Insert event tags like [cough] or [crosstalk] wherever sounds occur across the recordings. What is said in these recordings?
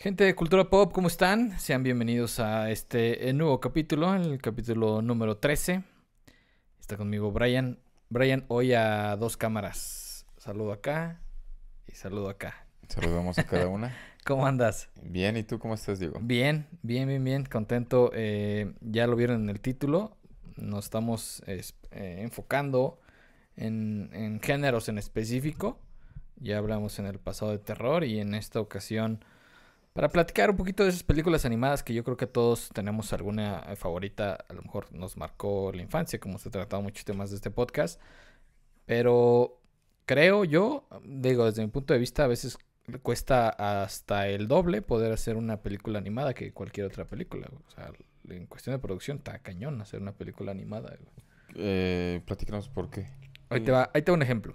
Gente de Cultura Pop, ¿cómo están? Sean bienvenidos a este nuevo capítulo, el capítulo número 13. Está conmigo Brian. Brian, hoy a dos cámaras. Saludo acá y saludo acá. Saludamos a cada una. [laughs] ¿Cómo andas? Bien, ¿y tú cómo estás, Diego? Bien, bien, bien, bien. Contento. Eh, ya lo vieron en el título. Nos estamos eh, enfocando en, en géneros en específico. Ya hablamos en el pasado de terror y en esta ocasión para platicar un poquito de esas películas animadas que yo creo que todos tenemos alguna eh, favorita, a lo mejor nos marcó la infancia, como se ha tratado muchos temas de este podcast, pero creo yo, digo, desde mi punto de vista, a veces cuesta hasta el doble poder hacer una película animada que cualquier otra película. O sea, en cuestión de producción está cañón hacer una película animada. Eh, platícanos por qué. Ahí te va, ahí te va un ejemplo.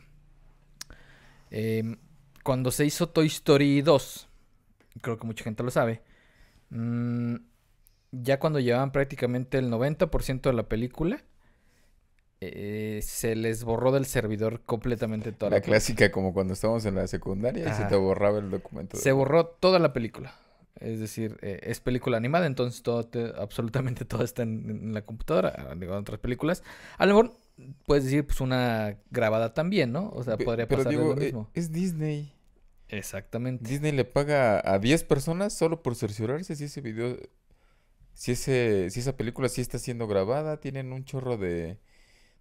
Em, cuando se hizo Toy Story 2, creo que mucha gente lo sabe, mm, ya cuando llevaban prácticamente el 90% de la película, eh, se les borró del servidor completamente toda la, la clásica como cuando estábamos en la secundaria y se te borraba el documento. Se borró toda la película. Es decir, eh, es película animada, entonces todo absolutamente [laughs] todo está en, la computadora, digo, en otras películas. A lo mejor puedes decir, pues una grabada también, ¿no? O sea, podría pasar lo eh, mismo. Es Disney. Exactamente. Disney le paga a 10 personas solo por cerciorarse si ese video, si ese, si esa película sí está siendo grabada, tienen un chorro de,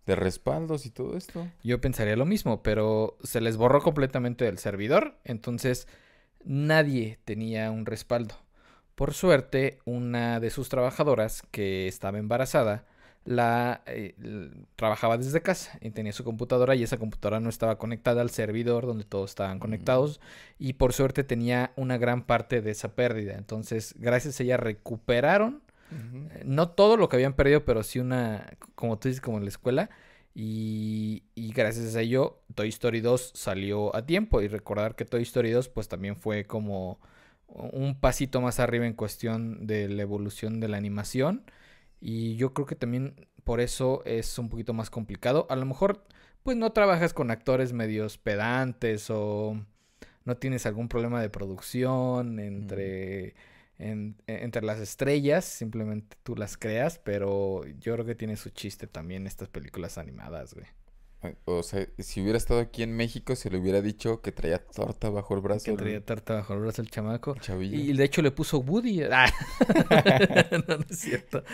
de respaldos y todo esto. Yo pensaría lo mismo, pero se les borró completamente del servidor, entonces nadie tenía un respaldo. Por suerte, una de sus trabajadoras que estaba embarazada la eh, trabajaba desde casa y tenía su computadora y esa computadora no estaba conectada al servidor donde todos estaban conectados y por suerte tenía una gran parte de esa pérdida. Entonces, gracias a ella recuperaron eh, no todo lo que habían perdido, pero sí una, como tú dices, como en la escuela. Y, y, gracias a ello, Toy Story 2 salió a tiempo. Y recordar que Toy Story 2 pues también fue como un pasito más arriba en cuestión de la evolución de la animación. Y yo creo que también por eso es un poquito más complicado. A lo mejor, pues no trabajas con actores medios pedantes o no tienes algún problema de producción entre, entre las estrellas. Simplemente tú las creas, pero yo creo que tiene su chiste también estas películas animadas, güey. O sea, si hubiera estado aquí en México, se le hubiera dicho que traía torta bajo el brazo. Que traía torta bajo el brazo el chamaco. Y de hecho le puso Woody. Ah. [laughs] [laughs] no, no es cierto.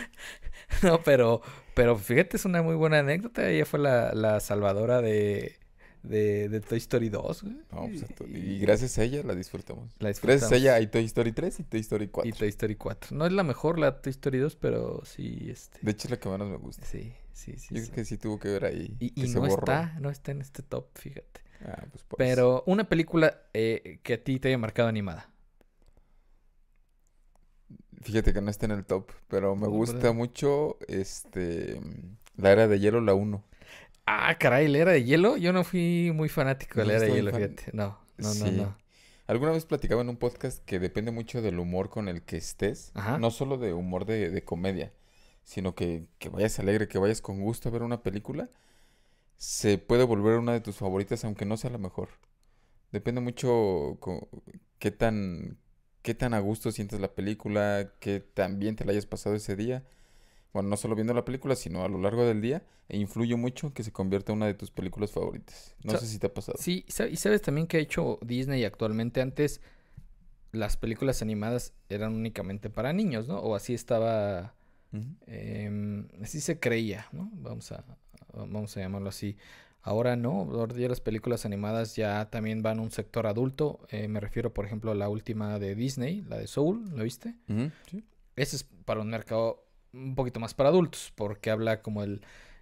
No, pero, pero fíjate, es una muy buena anécdota. Ella fue la, la salvadora de, de, de, Toy Story 2. Pues, y, gracias a ella la disfrutamos. la disfrutamos. Gracias a ella hay Toy Story 3 y Toy Story 4. Y Toy Story 4. No es la mejor la Toy Story 2, pero sí. Este... De hecho es la que menos me gusta. Sí. Sí, sí, Yo creo que sí tuvo que ver ahí. Y, no está, no está en este top, fíjate. Ah, pues Pero una película eh, que a ti te haya marcado animada. Fíjate que no está en el top, pero me gusta mucho este La Era de Hielo, la 1. Ah, caray, la Era de Hielo. Yo no fui muy fanático de la Era de Hielo, fíjate. No, no, no, no. Alguna vez platicaba en un podcast que depende mucho del humor con el que estés. No solo de humor de, de comedia sino que, que vayas alegre, que vayas con gusto a ver una película, se puede volver una de tus favoritas aunque no sea la mejor. Depende mucho qué tan, qué tan a gusto sientes la película, qué tan bien te la hayas pasado ese día. Bueno, no solo viendo la película, sino a lo largo del día. E influye mucho en que se convierta en una de tus películas favoritas. No sé si te ha pasado. Sí, y sabes también que ha hecho Disney actualmente. Antes las películas animadas eran únicamente para niños, ¿no? O así estaba Em, así se creía, ¿no? Vamos a, vamos a llamarlo así. Ahora no, ahora ya las películas animadas ya también van a un sector adulto. Eh, me refiero, por ejemplo, a la última de Disney, la de Soul, ¿lo viste? Sí. Ese es para un mercado un poquito más para adultos, porque habla como el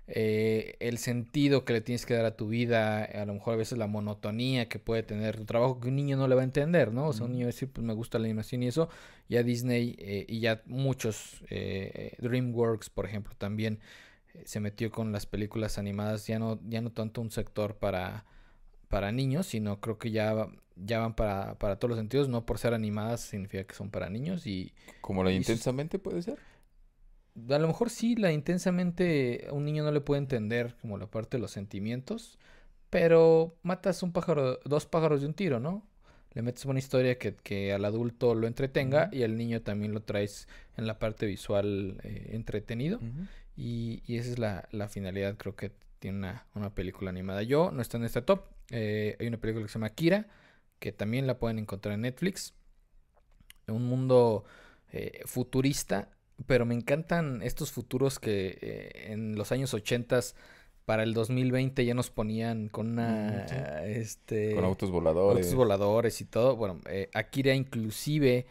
eh, el sentido que le tienes que dar a tu vida, a lo mejor a veces la monotonía que puede tener tu trabajo que un niño no le va a entender, ¿no? O sea, un niño va a decir, pues me gusta la animación y eso, ya Disney eh, y ya muchos, eh, DreamWorks, por ejemplo, también se metió con las películas animadas, ya no, ya no tanto un sector para, para niños, sino creo que ya, ya van para, para todos los sentidos, no por ser animadas significa que son para niños y... Como la intensamente puede ser a lo mejor sí, la intensamente un niño no le puede entender como la parte de los sentimientos, pero matas un pájaro, dos pájaros de un tiro, ¿no? le metes una historia que, que al adulto lo entretenga y al niño también lo traes en la parte visual eh, entretenido. y, y, esa es la, la, finalidad, creo que tiene una, una, película animada. Yo no está en este top. Eh, hay una película que se llama Kira, que también la pueden encontrar en Netflix. Un mundo eh, futurista, pero me encantan estos futuros que en los años 80 para el 2020 ya nos ponían con una este con autos voladores. autos voladores y todo. Bueno eh, Akira inclusive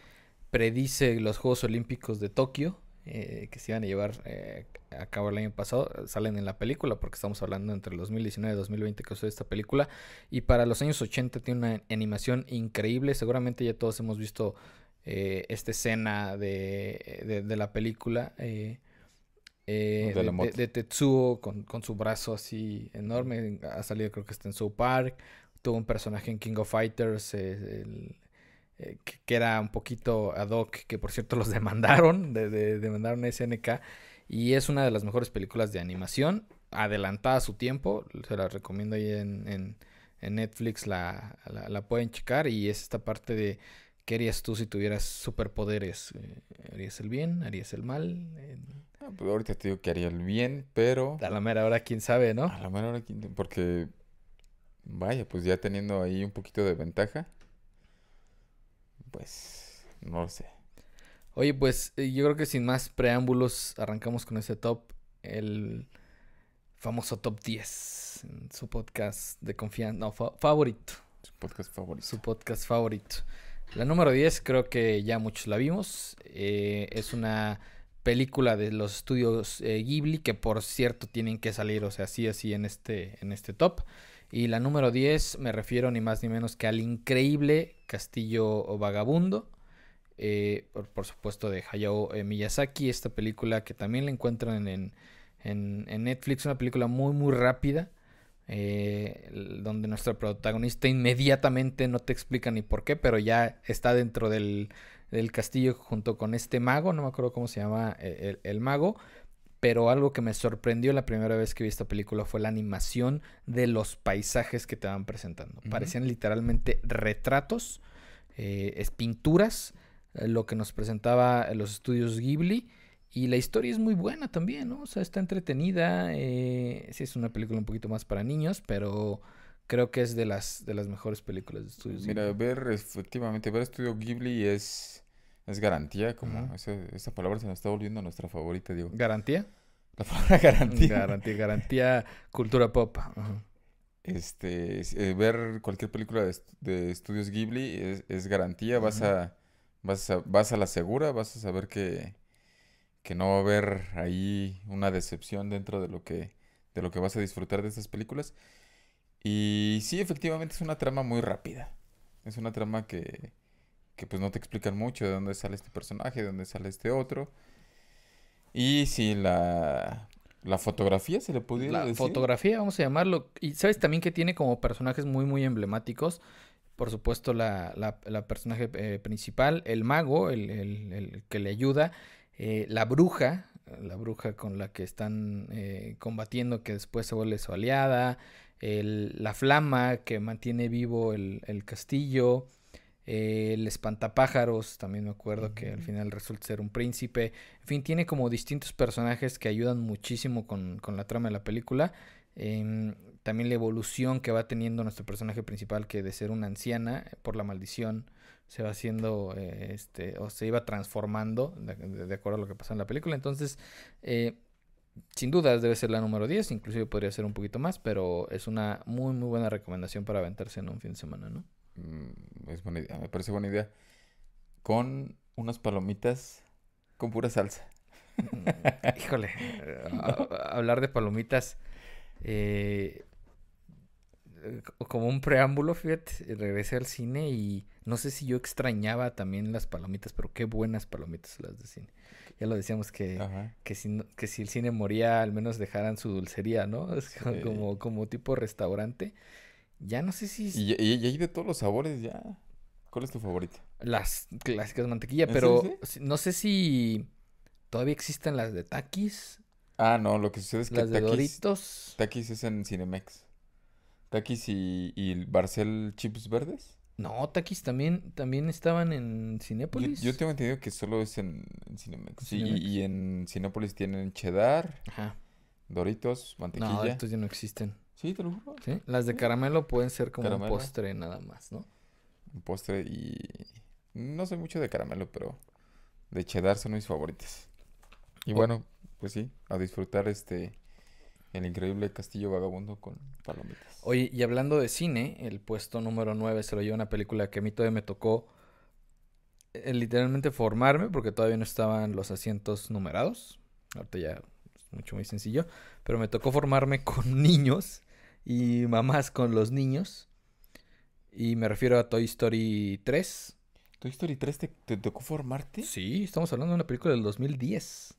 predice los Juegos Olímpicos de Tokio eh, que se iban a llevar eh, a cabo el año pasado. Salen en la película porque estamos hablando entre el 2019 y 2020 que usó esta película. Y para los años 80 tiene una animación increíble. Seguramente ya todos hemos visto esta escena de, de, la película eh, de, Tetsuo con, con, su brazo así enorme. Ha salido, creo que está en South Park. Tuvo un personaje en King of Fighters eh, que, era un poquito ad hoc, que por cierto los [laughs] demandaron, de, demandaron a SNK. Y es una de las mejores películas de animación, adelantada a su tiempo. Se la recomiendo ahí en, en, en Netflix, la, la, pueden checar. Y es esta parte de qué harías tú si tuvieras superpoderes. Eh, ¿Harías el bien? ¿Harías el mal? Ah, pues ahorita te digo que haría el bien, pero... A la mera hora, quién sabe, ¿no? A la mera hora, quién... Porque, vaya, pues ya teniendo ahí un poquito de ventaja, pues, no lo sé. Oye, pues eh, yo creo que sin más preámbulos, arrancamos con ese top, el famoso top 10, su podcast de confianza, no, favorito. Su podcast favorito. Su podcast favorito. La número 10 creo que ya muchos la vimos, eh, es una película de los estudios eh, Ghibli, que por cierto tienen que salir, o sea, así así en este, en este top. Y la número 10 me refiero ni más ni menos que al increíble Castillo Vagabundo, eh, por, supuesto de Hayao Miyazaki, esta película que también la encuentran en, en, en Netflix, una película muy muy rápida, donde nuestra protagonista inmediatamente no te explica ni por qué, pero ya está dentro del del castillo junto con este mago, no me acuerdo cómo se llama eh, el, mago, pero algo que me sorprendió la primera vez que vi esta película fue la animación de los paisajes que te van presentando. Parecían literalmente retratos, eh, es pinturas, eh, lo que nos presentaba los estudios Ghibli. Y la historia es muy buena también, ¿no? O sea, está entretenida. sí, es una película un poquito más para niños, pero creo que es de las, de las mejores películas de estudios Mira, ver efectivamente, ver Estudio Ghibli es, es garantía, como esa, palabra se nos está volviendo nuestra favorita, digo. ¿Garantía? La palabra [laughs] garantía. Garantía, garantía cultura pop. Este, eh, ver cualquier película de, estudios Ghibli es, es garantía, vas a, vas a, vas a la segura, vas a saber que, que no va a haber ahí una decepción dentro de lo que, de lo que vas a disfrutar de estas películas. Y sí, efectivamente es una trama muy rápida. Es una trama que, que pues no te explican mucho de dónde sale este personaje, de dónde sale este otro. Y sí, la, la fotografía se le podría la fotografía, vamos a llamarlo. Y sabes también que tiene como personajes muy, muy emblemáticos. Por supuesto, la, la, personaje eh, principal, el mago, el, el, el que le ayuda, eh, la bruja, la bruja con la que están eh, combatiendo, que después se vuelve su aliada, la flama que mantiene vivo el, castillo, el espantapájaros, también me acuerdo que al final resulta ser un príncipe, en fin, tiene como distintos personajes que ayudan muchísimo con, la trama de la película. Em, también la evolución que va teniendo nuestro personaje principal, que de ser una anciana por la maldición se va haciendo, eh, este, o se iba transformando de, acuerdo a lo que pasa en la película. Entonces, eh, sin dudas debe ser la número 10, inclusive podría ser un poquito más, pero es una muy muy buena recomendación para aventarse en un fin de semana, ¿no? Mm, es buena idea, me parece buena idea. Con unas palomitas con pura salsa. Mm, híjole, [laughs] hablar de palomitas eh, como un preámbulo, fíjate, regresé al cine y no sé si yo extrañaba también las palomitas, pero qué buenas palomitas las de cine ya lo decíamos que, que, si, que si el cine moría, al menos dejaran su dulcería, ¿no? [laughs] Es como, como tipo restaurante. Ya no sé si... Y, y, hay de todos los sabores ya. ¿Cuál es tu favorito? Las clásicas de mantequilla, pero no sé si todavía existen las de Takis. Ah, no, lo que sucede es que las de Doritos. Takis es en Cinemex. Takis y, y Barcel Chips Verdes. No, Takis también, también estaban en Cinépolis. Yo, tengo entendido que solo es en, Cinemex. Sí, y, en Cinépolis tienen cheddar, Ajá. Doritos, mantequilla. No, estos ya no existen. Sí, te lo juro. Sí, las de caramelo pueden ser como un postre nada más, ¿no? Un postre y... No sé mucho de caramelo, pero de cheddar son mis favoritas. Y bueno, pues sí, a disfrutar este el increíble Castillo Vagabundo con palomitas. Oye, y hablando de cine, el puesto número 9 se lo lleva una película que a mí todavía me tocó eh, literalmente formarme porque todavía no estaban los asientos numerados. Ahorita ya es mucho muy sencillo, pero me tocó formarme [laughs] con niños y mamás con los niños. Y me refiero a Toy Story 3. ¿Toy Story 3 te, te tocó formarte? Sí, estamos hablando de una película del 2010.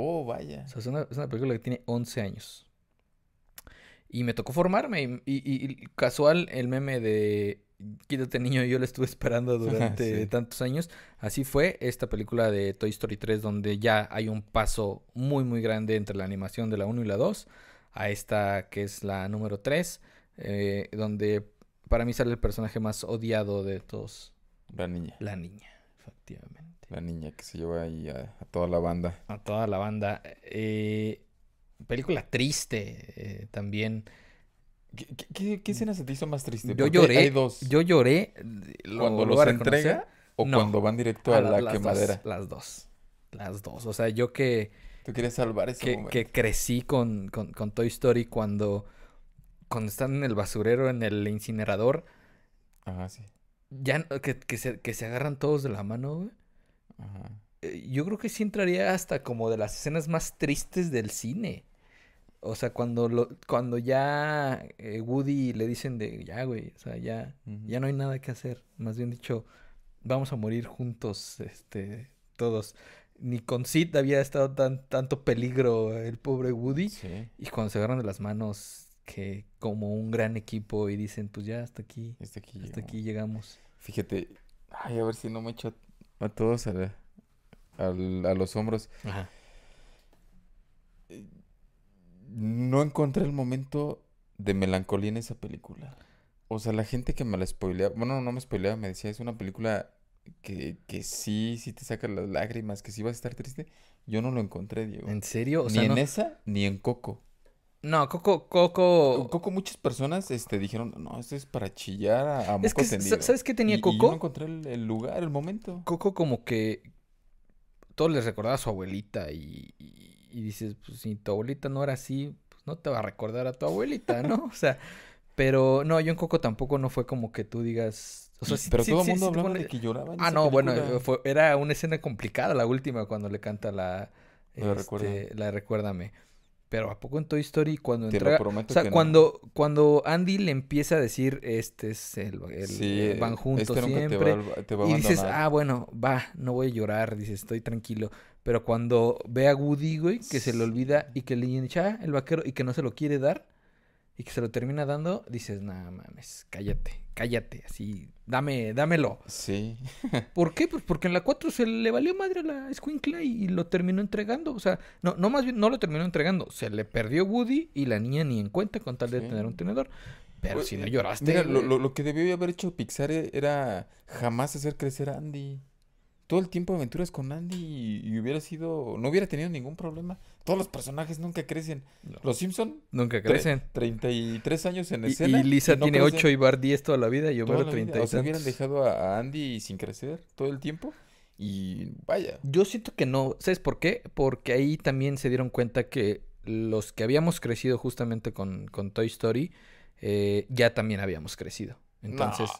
Oh, vaya. O sea, es una, es una película que tiene 11 años. Y me tocó formarme. Y, casual, el meme de Quítate niño, yo lo estuve [laughs] esperando durante tantos años. Así fue esta película de Toy Story 3, donde ya hay un paso muy, muy grande entre la animación de la 1 y la 2 a esta que es la número 3, eh, donde para mí sale el personaje más odiado de todos. La niña. La niña, efectivamente. La niña que se lleva ahí a, toda la banda. A toda la banda. Eh, película triste eh, también. ¿Qué, qué, escena se te hizo más triste? Yo lloré. Yo lloré. ¿Cuando los entrega o cuando van directo a, la, quemadera? las dos. Las dos. O sea, yo que. Tú quieres salvar ese que, momento. Que crecí con, con, con, Toy Story cuando. Cuando están en el basurero, en el incinerador. Ajá, sí. Ya que, que, se, que se agarran todos de la mano, güey. Ajá. Eh, yo creo que sí entraría hasta como de las escenas más tristes del cine. O sea, cuando lo, cuando ya eh, Woody le dicen de ya, güey, o sea, ya, ya no hay nada que hacer. Más bien dicho, vamos a morir juntos, este, todos. Ni con Sid había estado tan, tanto peligro el pobre Woody. Y cuando se agarran de las manos, que como un gran equipo y dicen, pues ya hasta aquí, hasta aquí, hasta aquí llegamos. Fíjate, ay, a ver si no me echo a todos a, a los hombros. Ajá. No encontré el momento de melancolía en esa película. O sea, la gente que me la spoileaba, bueno, no me spoileaba, me decía, es una película que, que sí, sí te saca las lágrimas, que sí vas a estar triste. Yo no lo encontré, Diego. ¿En serio? ni en esa, ni en Coco. No, Coco, Coco. Coco, muchas personas este, dijeron, no, esto es para chillar a, a es que, ¿Sabes qué tenía Coco? yo no encontré el, lugar, el momento. Coco, como que. Todo les recordaba a su abuelita y, y, dices, pues si tu abuelita no era así, pues no te va a recordar a tu abuelita, ¿no? o sea, pero no, yo en Coco tampoco no fue como que tú digas. O sea, pero todo el mundo hablaba de que lloraba. ah, no, bueno, era una escena complicada la última cuando le canta la. La, este, la Recuérdame. Pero ¿a poco en Toy Story cuando Te o sea, cuando, cuando Andy le empieza a decir, este es el... el van juntos este siempre. y dices, ah, bueno, va, no voy a llorar. Dices, estoy tranquilo. Pero cuando ve a Woody, güey, que se le olvida y que le ah, el vaquero, y que no se lo quiere dar y que se lo termina dando, dices, nada mames, cállate, cállate, así, dame, dámelo. Sí. [laughs] ¿Por qué? Pues porque en la 4 se le valió madre a la Squinkla y, lo terminó entregando. O sea, no, no más bien, no lo terminó entregando. Se le perdió Woody y la niña ni en cuenta con tal de tener un tenedor. Pero pues, si no lloraste. Mira, lo, lo, lo, que debió haber hecho Pixar era jamás hacer crecer a Andy todo el tiempo aventuras con Andy y, hubiera sido, no hubiera tenido ningún problema. Todos los personajes nunca crecen. Los Simpson nunca crecen. 33 años en escena. Y, Lisa tiene 8 y Bart 10 toda la vida y Homero 30 O sea, hubieran dejado a, Andy sin crecer todo el tiempo. Y vaya. Yo siento que no. ¿Sabes por qué? Porque ahí también se dieron cuenta que los que habíamos crecido justamente con, con Toy Story, eh, ya también habíamos crecido. Entonces.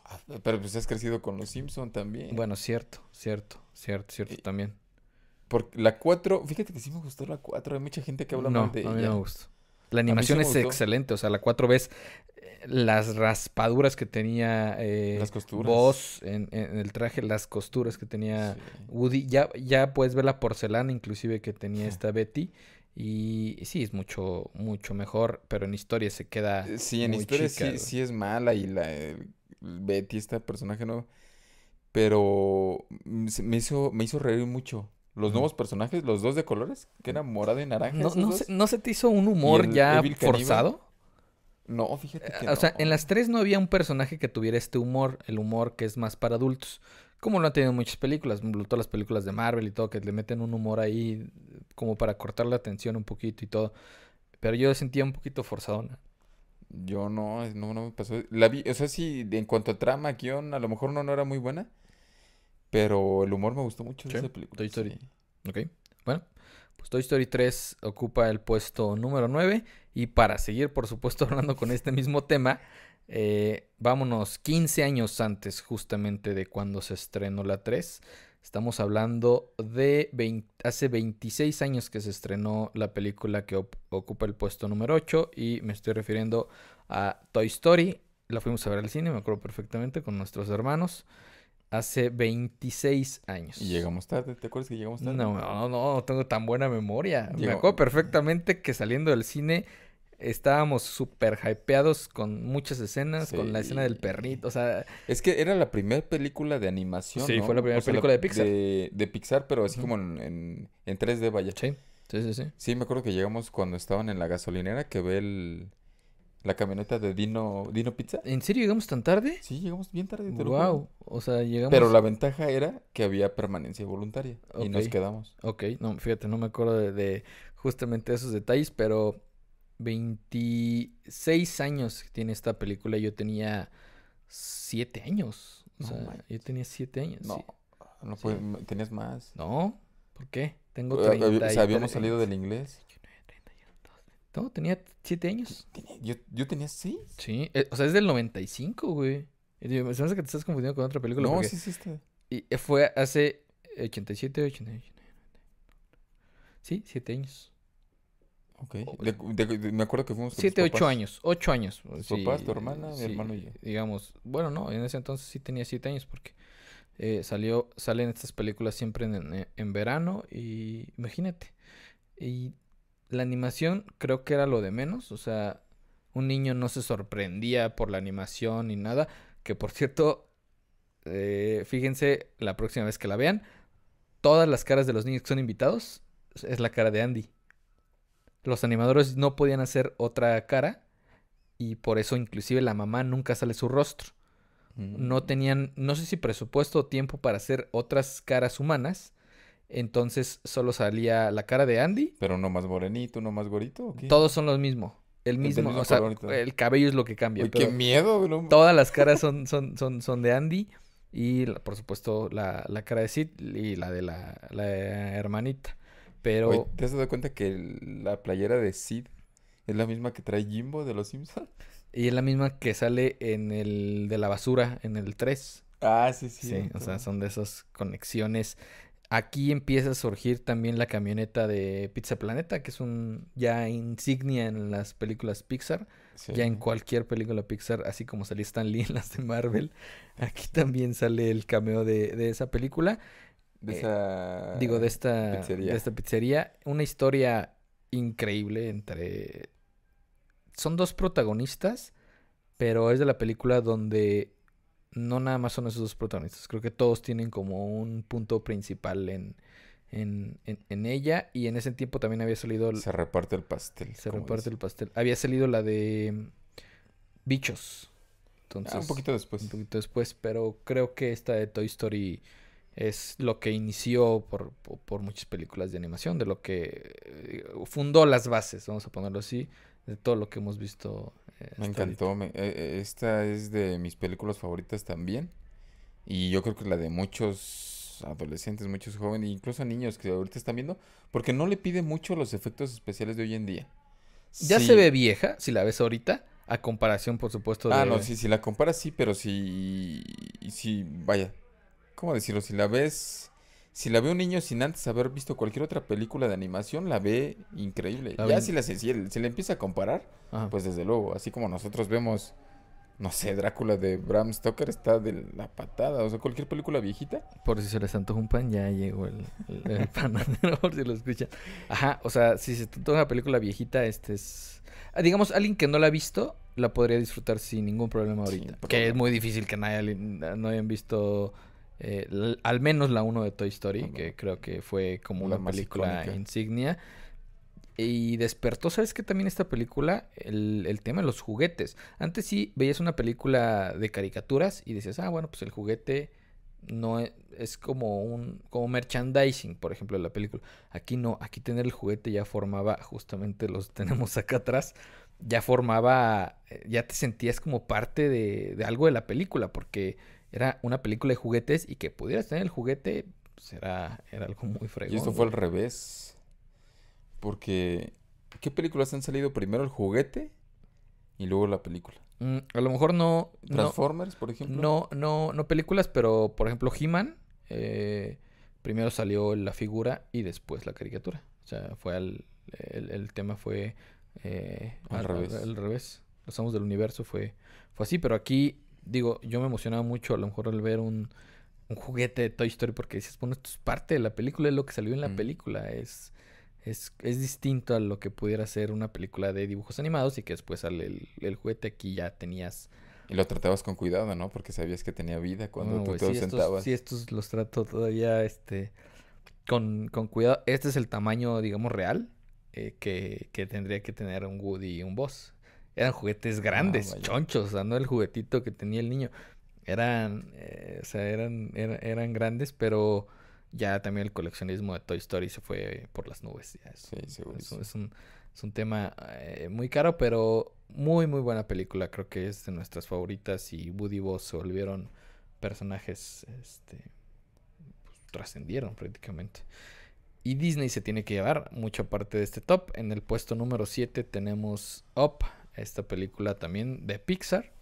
pero pues has crecido con los Simpson también. Bueno, cierto, cierto, cierto, cierto también. Porque la 4, fíjate que sí me gustó la 4. Hay mucha gente que habla mal de a mí no me gustó. La animación es excelente, o sea, la 4 ves eh, las raspaduras que tenía eh, las costuras. Vos en, el traje, las costuras que tenía Woody. Ya, ya puedes ver la porcelana inclusive que tenía esta Betty. Y sí, es mucho, mucho mejor, pero en historia se queda. Eh, sí, en historia sí, sí, es mala y la Betty, este personaje no. Pero me hizo, me hizo reír mucho. Los nuevos personajes, los dos de colores, que eran morada y naranja. ¿No, no, se, ¿no se, te hizo un humor ya forzado? No, fíjate que O sea, en las tres no había un personaje que tuviera este humor, el humor que es más para adultos. Como lo han tenido muchas películas, todas las películas de Marvel y todo, que le meten un humor ahí como para cortar la atención un poquito y todo. Pero yo sentía un poquito forzadona. Yo no, no, no me pasó. La vi, o sea, sí, en cuanto a trama, guion, a lo mejor no, no era muy buena. Pero el humor me gustó mucho de esa película. Toy Story. Ok. Bueno, pues Toy Story 3 ocupa el puesto número 9. Y para seguir, por supuesto, [laughs] hablando con este mismo tema, eh, vámonos 15 años antes justamente de cuando se estrenó la 3. Estamos hablando de hace 26 años que se estrenó la película que ocupa el puesto número 8 y me estoy refiriendo a Toy Story. La fuimos a ver al cine, me acuerdo perfectamente, con nuestros hermanos. Hace 26 años. ¿Y llegamos tarde? ¿Te acuerdas que llegamos tarde? No, no, no, tengo tan buena memoria. Me acuerdo perfectamente que saliendo del cine estábamos súper hypeados con muchas escenas, con la escena del perrito, o sea... Es que era la primera película de animación, Sí, fue la primera película de Pixar. De, Pixar, pero así como en, en, 3D, vaya. Sí, sí, sí, sí. Sí, me acuerdo que llegamos cuando estaban en la gasolinera que ve el... La camioneta de Dino, Dino Pizza. ¿En serio llegamos tan tarde? Sí, llegamos bien tarde. Te wow. o sea, llegamos... Pero la ventaja era que había permanencia voluntaria y nos quedamos. Ok, no, fíjate, no me acuerdo de, de justamente esos detalles, pero 26 años tiene esta película. Yo tenía 7 años. O sea, yo tenía 7 años. No, no tenías más. No, ¿por qué? Tengo 30 O sea, habíamos salido del inglés. No, tenía 7 años. Yo, yo tenía 6. Sí, eh, o sea, es del 95, güey. Me parece que te estás confundiendo con otra película. No, sí, sí, está. Y fue hace 87, 88. Sí, 7 años. Ok. me acuerdo que fuimos. Siete, ocho años. Ocho años. Sí, papás, tu hermana, mi hermano y yo. Digamos. Bueno, no, en ese entonces sí tenía siete años porque eh, salió, salen estas películas siempre en, en, verano y imagínate. Y la animación creo que era lo de menos. O sea, un niño no se sorprendía por la animación ni nada. Que por cierto, eh, fíjense la próxima vez que la vean, todas las caras de los niños que son invitados es la cara de Andy los animadores no podían hacer otra cara y por eso inclusive la mamá nunca sale su rostro. No mm. tenían, no sé si presupuesto o tiempo para hacer otras caras humanas. Entonces solo salía la cara de Andy. Pero no más morenito, no más gorito. Todos son los mismos. El mismo, o sea, el cabello es lo que cambia. Uy, qué miedo, Todas las caras son, [laughs] son, son, son de Andy. Y por supuesto la, la cara de Sid y la de la, la hermanita. Pero. ¿Te has dado cuenta que la playera de Sid es la misma que trae Jimbo de los Simpsons? [laughs] Y es la misma que sale en el de la basura, en el 3. Ah, sí, sí. Sí, o sea, son de esas conexiones. Aquí empieza a surgir también la camioneta de Pizza Planeta, que es un ya insignia en las películas Pixar. Ya en cualquier película Pixar, así como salía Stan Lee en las de Marvel, [laughs] aquí también sale el cameo de, de esa película. De eh, esa. digo, de esta pizzería. de esta pizzería. Una historia increíble entre. Son dos protagonistas, pero es de la película donde no nada más son esos dos protagonistas. Creo que todos tienen como un punto principal en, en, en, ella. Y en ese tiempo también había salido. Se reparte el pastel. Se reparte el pastel. Había salido la de Bichos. Entonces, ah, un poquito después. Un poquito después, pero creo que esta de Toy Story es lo que inició por, por, muchas películas de animación, de lo que eh, fundó las bases, vamos a ponerlo así, de todo lo que hemos visto. Eh, me encantó, eh, esta es de mis películas favoritas también, y yo creo que la de muchos adolescentes, muchos jóvenes, incluso niños que ahorita están viendo, porque no le pide mucho los efectos especiales de hoy en día. Ya se ve vieja, si la ves ahorita, a comparación, por supuesto, de... Ah, no, sí, si la comparas sí, pero sí, sí, vaya, ¿cómo decirlo? Si la ves, si la ve un niño sin antes haber visto cualquier otra película de animación, la ve increíble. ya si, la, si, le empieza a comparar, pues desde luego, así como nosotros vemos, no sé, Drácula de Bram Stoker está de la patada, o sea, cualquier película viejita. Por si se les antoja un pan, ya llegó el, el, [laughs] panadero, por si lo escuchan. Ajá, o sea, si se antoja una película viejita, este es... Ah, digamos, alguien que no la ha visto, la podría disfrutar sin ningún problema ahorita. porque es muy difícil que nadie, no hayan visto eh, al menos la 1 de Toy Story, que creo que fue como una película insignia. y despertó, ¿sabes qué? También esta película, el, el, tema de los juguetes. Antes sí veías una película de caricaturas y decías, ah, bueno, pues el juguete no es, es, como un como merchandising, por ejemplo, de la película. Aquí no, aquí tener el juguete ya formaba, justamente los [laughs] tenemos acá atrás, ya formaba, eh, ya te sentías como parte de, de algo de la película, porque era una película de juguetes y que pudieras tener el juguete, pues era, era algo muy fregón. Y esto fue al revés. Porque, ¿qué películas han salido primero el juguete y luego la película? Mm, a lo mejor no... Transformers, por ejemplo. No, no, no películas, pero por ejemplo He-Man, eh, primero salió la figura y después la caricatura. O sea, fue al... El, tema fue... Eh, al, revés. Al, revés. Los Amos del Universo fue, fue así, pero aquí, digo, yo me emocionaba mucho a lo mejor al ver un, un juguete de Toy Story porque dices, bueno, esto es parte de la película, es lo que salió en la mm. película, es es, es, distinto a lo que pudiera ser una película de dibujos animados y que después sale el, juguete aquí ya tenías... Y lo tratabas con cuidado, ¿no? Porque sabías que tenía vida cuando tú te sentabas. sí, estos los trato todavía este, con, con cuidado. Este es el tamaño, digamos, real eh, que, que, tendría que tener un Woody y un Boss. Eran juguetes grandes, ah, chonchos, o sea, no el juguetito que tenía el niño. Eran, eh, o sea, eran, eran, eran grandes, pero ya también el coleccionismo de Toy Story se fue por las nubes. es, es, un, es, un, tema eh, muy caro, pero muy, muy buena película. Creo que es de nuestras favoritas y Woody y Buzz se volvieron personajes, este, pues, trascendieron prácticamente. Y Disney se tiene que llevar mucha parte de este top. En el puesto número 7 tenemos Up, esta película también de Pixar.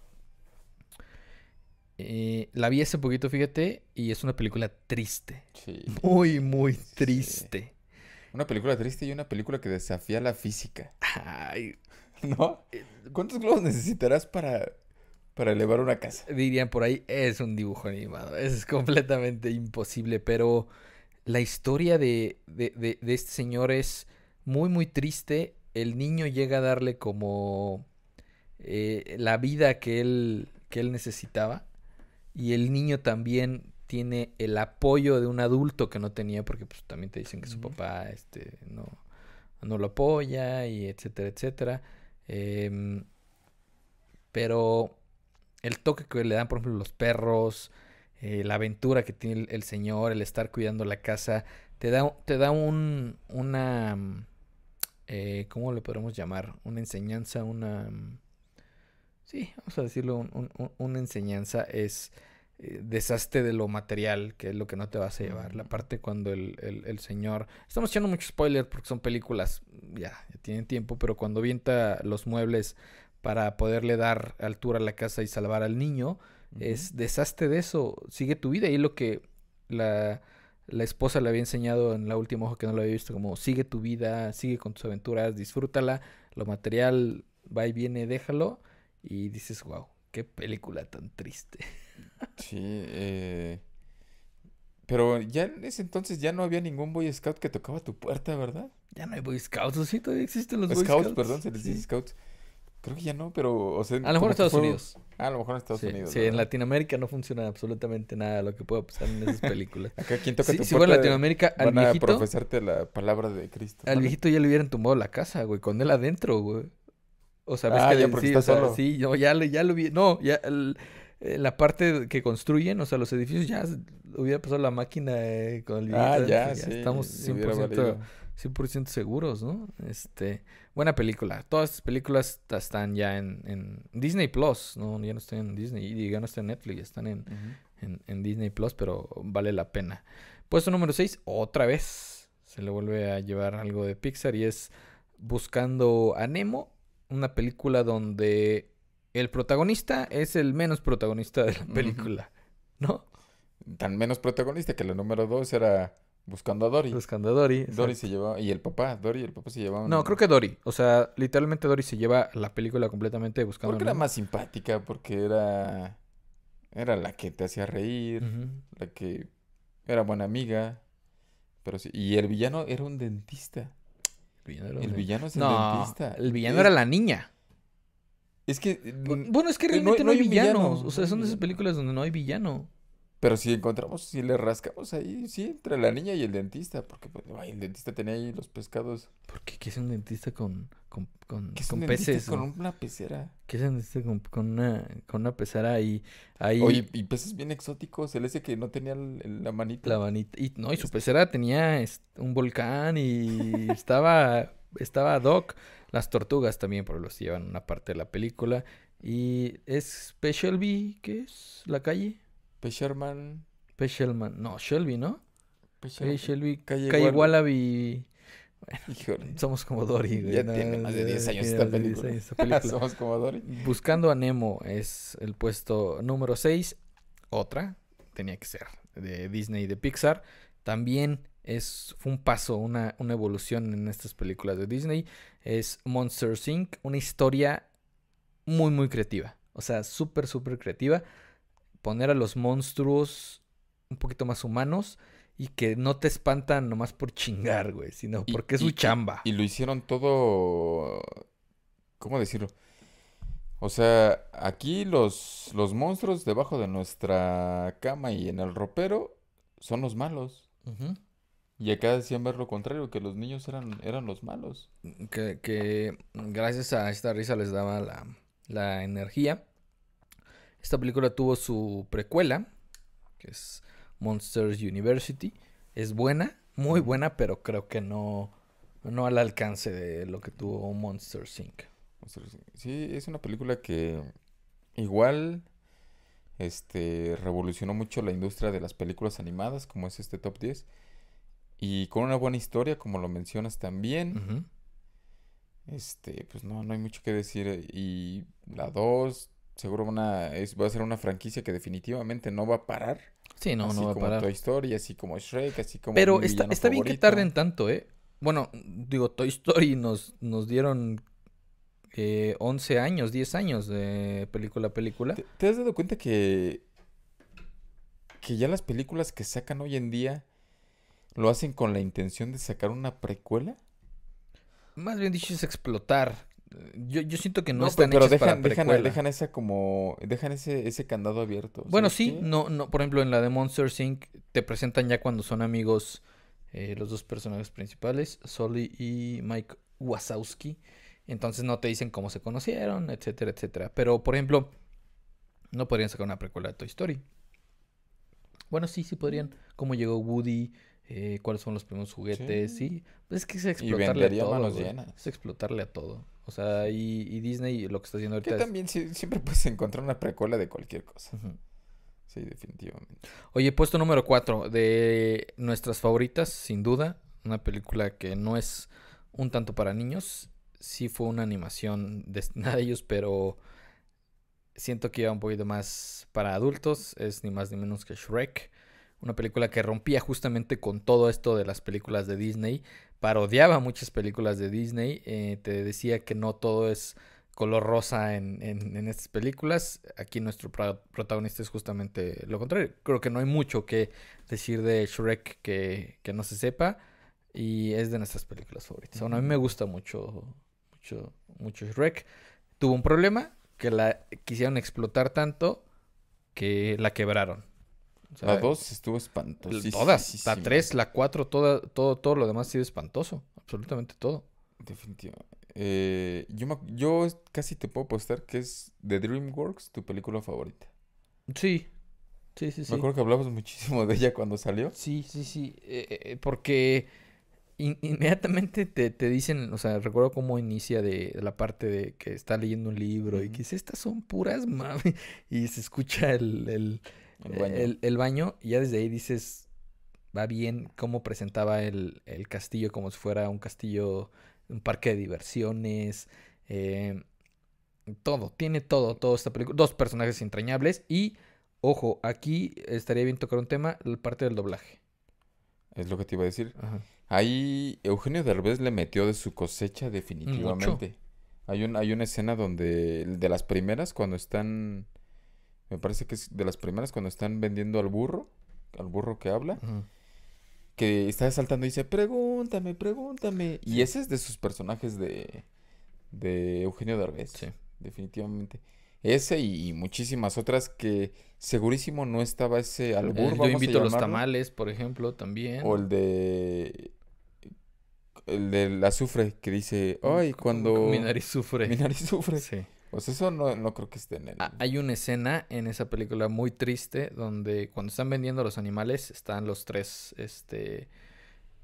Eh, la vi hace poquito, fíjate, y es una película triste. Sí. Muy, muy triste. Una película triste y una película que desafía la física. Ay. [laughs] ¿No? ¿Cuántos globos necesitarás para, para elevar una casa? Dirían por ahí, es un dibujo animado. Es completamente imposible, pero la historia de, de, de este señor es muy, muy triste. El niño llega a darle como eh, la vida que él, que él necesitaba y el niño también tiene el apoyo de un adulto que no tenía porque pues también te dicen que su papá este no, no lo apoya y etcétera etcétera. Em, pero el toque que le dan por ejemplo los perros eh, la aventura que tiene el, señor el estar cuidando la casa te da te da un una eh, cómo le podemos llamar una enseñanza una sí, vamos a decirlo, un, una enseñanza es eh, desastre de lo material, que es lo que no te vas a llevar. La parte cuando el, el, señor... Estamos echando mucho spoiler porque son películas, ya, ya tienen tiempo, pero cuando avienta los muebles para poderle dar altura a la casa y salvar al niño, es desastre de eso, sigue tu vida. Y lo que la, la esposa le había enseñado en la última hoja que no lo había visto, como sigue tu vida, sigue con tus aventuras, disfrútala, lo material va y viene, déjalo y dices, wow, qué película tan triste. [laughs] Sí, eh... Pero ya en ese entonces ya no había ningún Boy Scout que tocaba tu puerta, ¿verdad? Ya no hay Boy Scouts, ¿o sí todavía existen los Boy Scouts? Scouts, perdón, se les dice Scouts. Creo que ya no, pero... O sea, a lo mejor en Estados Unidos. Ah, a lo mejor en Estados Unidos. Sí, en Latinoamérica no funciona absolutamente nada lo que pueda pasar en esas películas. [laughs] Acá, ¿quién toca tu puerta? Si en Latinoamérica, al van viejito... a profesarte la palabra de Cristo. Al viejito ya le hubieran tumbado la casa, güey, con él adentro, güey. O sea, ves ah, que ya, porque sí, está solo. sí, yo ya, ya lo vi. No, ya el, eh, la parte que construyen, o sea, los edificios ya hubiera pasado la máquina eh, con el Ah, ya, sí. Estamos 100%, 100 seguros, ¿no? Este, buena película. Todas estas películas están ya en, en Disney Plus, ¿no? Ya no están en Disney, y ya no están en Netflix, están en, en, en Disney Plus, pero vale la pena. Puesto número 6, otra vez se le vuelve a llevar algo de Pixar y es Buscando a Nemo una película donde el protagonista es el menos protagonista de la película, ¿no? Tan menos protagonista que la número dos era Buscando a Dory. Buscando a Dory. Dory se llevaba. Y el papá, Dory y el papá se llevaban. No, creo que Dory. O sea, literalmente Dory se lleva la película completamente buscando. Porque era más simpática, porque era. Era la que te hacía reír, la que era buena amiga. Pero sí. Y el villano era un dentista. El villano, es el dentista. El villano era la niña. Es que. Bueno, es que realmente no, hay, villanos. o sea, son de esas películas donde no hay villano. Pero si encontramos, si le rascamos ahí, sí, entre la niña y el dentista, porque pues, ay, el dentista tenía ahí los pescados. ¿Por qué? ¿Qué es un dentista con, con, con, ¿Qué es un peces? Con una pecera. ¿Qué es un dentista con, con, una, con una pecera ahí? ahí... Oye, y peces bien exóticos, el ese que no tenía la manita. La manita, y no, y su pecera tenía un volcán y [laughs] estaba, estaba Doc. Las tortugas también, por los llevan una parte de la película. Y es Shelby, ¿qué es? ¿La calle? Pesherman. Pesherman. No, Shelby, ¿no? Pesherman. Shelby. Calle, calle Wallaby. Bueno, somos como Dory, güey. Ya tiene más de 10 años esta película. película. [laughs] somos como Dory. Buscando a Nemo es el puesto número 6. Otra, tenía que ser, de Disney y de Pixar. También es, fue un paso, una, una evolución en estas películas de Disney. Es Monsters Inc., una historia muy, muy creativa. O sea, súper, súper creativa. Poner a los monstruos un poquito más humanos y que no te espantan nomás por chingar, güey, sino porque es su chamba. Y, lo hicieron todo. ¿Cómo decirlo? O sea, aquí los, los monstruos debajo de nuestra cama y en el ropero son los malos. Y acá decían ver lo contrario, que los niños eran, eran los malos. Que, que gracias a esta risa les daba la, la energía. Esta película tuvo su precuela, que es Monsters University. Es buena, muy buena, pero creo que no, no al alcance de lo que tuvo Monsters Inc. Sí, es una película que igual este revolucionó mucho la industria de las películas animadas, como es este top 10. Y con una buena historia, como lo mencionas también. Este, pues no, no hay mucho que decir. Y la 2, seguro una, es, va a ser una franquicia que definitivamente no va a parar. Sí, no, no va a parar. Toy Story, así como Shrek, así como. Pero está, está bien que tarden tanto, ¿eh? Bueno, digo, Toy Story nos, nos dieron eh, 11 años, 10 años de película a película. ¿Te, has dado cuenta que. que ya las películas que sacan hoy en día lo hacen con la intención de sacar una precuela? Más bien dicho es explotar. Yo, yo siento que no, no están pero dejan, dejan, dejan, esa como dejan ese, ese candado abierto. Bueno, sí, no, no, por ejemplo, en la de Monster Inc. te presentan ya cuando son amigos eh, los dos personajes principales, Sully y Mike Wazowski. Entonces no te dicen cómo se conocieron, etcétera, etcétera. Pero, por ejemplo, no podrían sacar una precuela de Toy Story. Bueno, sí, sí podrían. Cómo llegó Woody, eh, cuáles son los primeros juguetes, sí. Pues es que es explotarle a todo. Es explotarle a todo. O sea, y, Disney lo que está haciendo ahorita. Que también siempre puedes encontrar una precuela de cualquier cosa. Sí, definitivamente. Oye, puesto número 4 de nuestras favoritas, sin duda. Una película que no es un tanto para niños. Sí fue una animación destinada [laughs] a ellos, pero siento que iba un poquito más para adultos. Es ni más ni menos que Shrek. Una película que rompía justamente con todo esto de las películas de Disney. Parodiaba muchas películas de Disney. Eh, te decía que no todo es color rosa en, en, estas películas. Aquí nuestro protagonista es justamente lo contrario. Creo que no hay mucho que decir de Shrek que, que no se sepa. Y es de nuestras películas favoritas. a mí me gusta mucho, mucho, mucho Shrek. Tuvo un problema que la quisieron explotar tanto que la quebraron la 2 estuvo espantosa. Todas. La 3, la 4, todo, todo, todo lo demás ha sido espantoso. Absolutamente todo. Definitivamente. Eh, yo, yo casi te puedo apostar que es The DreamWorks tu película favorita. Sí. Sí, sí, sí. Me acuerdo que hablamos muchísimo de ella cuando salió. Sí, sí, sí. Eh, eh, porque inmediatamente te, te, dicen, o sea, recuerdo cómo inicia de, la parte de que está leyendo un libro y que dice, estas son puras mami. [laughs] Y se escucha el el baño. y ya desde ahí dices, va bien cómo presentaba el, castillo como si fuera un castillo, un parque de diversiones. Eh, todo, tiene todo, todo esta película. Dos personajes entrañables y, ojo, aquí estaría bien tocar un tema, la parte del doblaje. Es lo que te iba a decir. Ahí Eugenio Derbez le metió de su cosecha definitivamente. Hay, un, hay una escena donde, de las primeras, cuando están me parece que es de las primeras cuando están vendiendo al burro, al burro que habla, que está saltando y dice, pregúntame, pregúntame. Y ese es de sus personajes de, de Eugenio Derbez. Sí. Definitivamente. Ese y, muchísimas otras que segurísimo no estaba ese albur. yo invito a los tamales, por ejemplo, también. O el de el del azufre que dice, ay, cuando... Mi nariz sufre. Mi nariz sufre. Sí. Pues eso no, no creo que esté en el... Ah, hay una escena en esa película muy triste donde cuando están vendiendo los animales están los tres, este...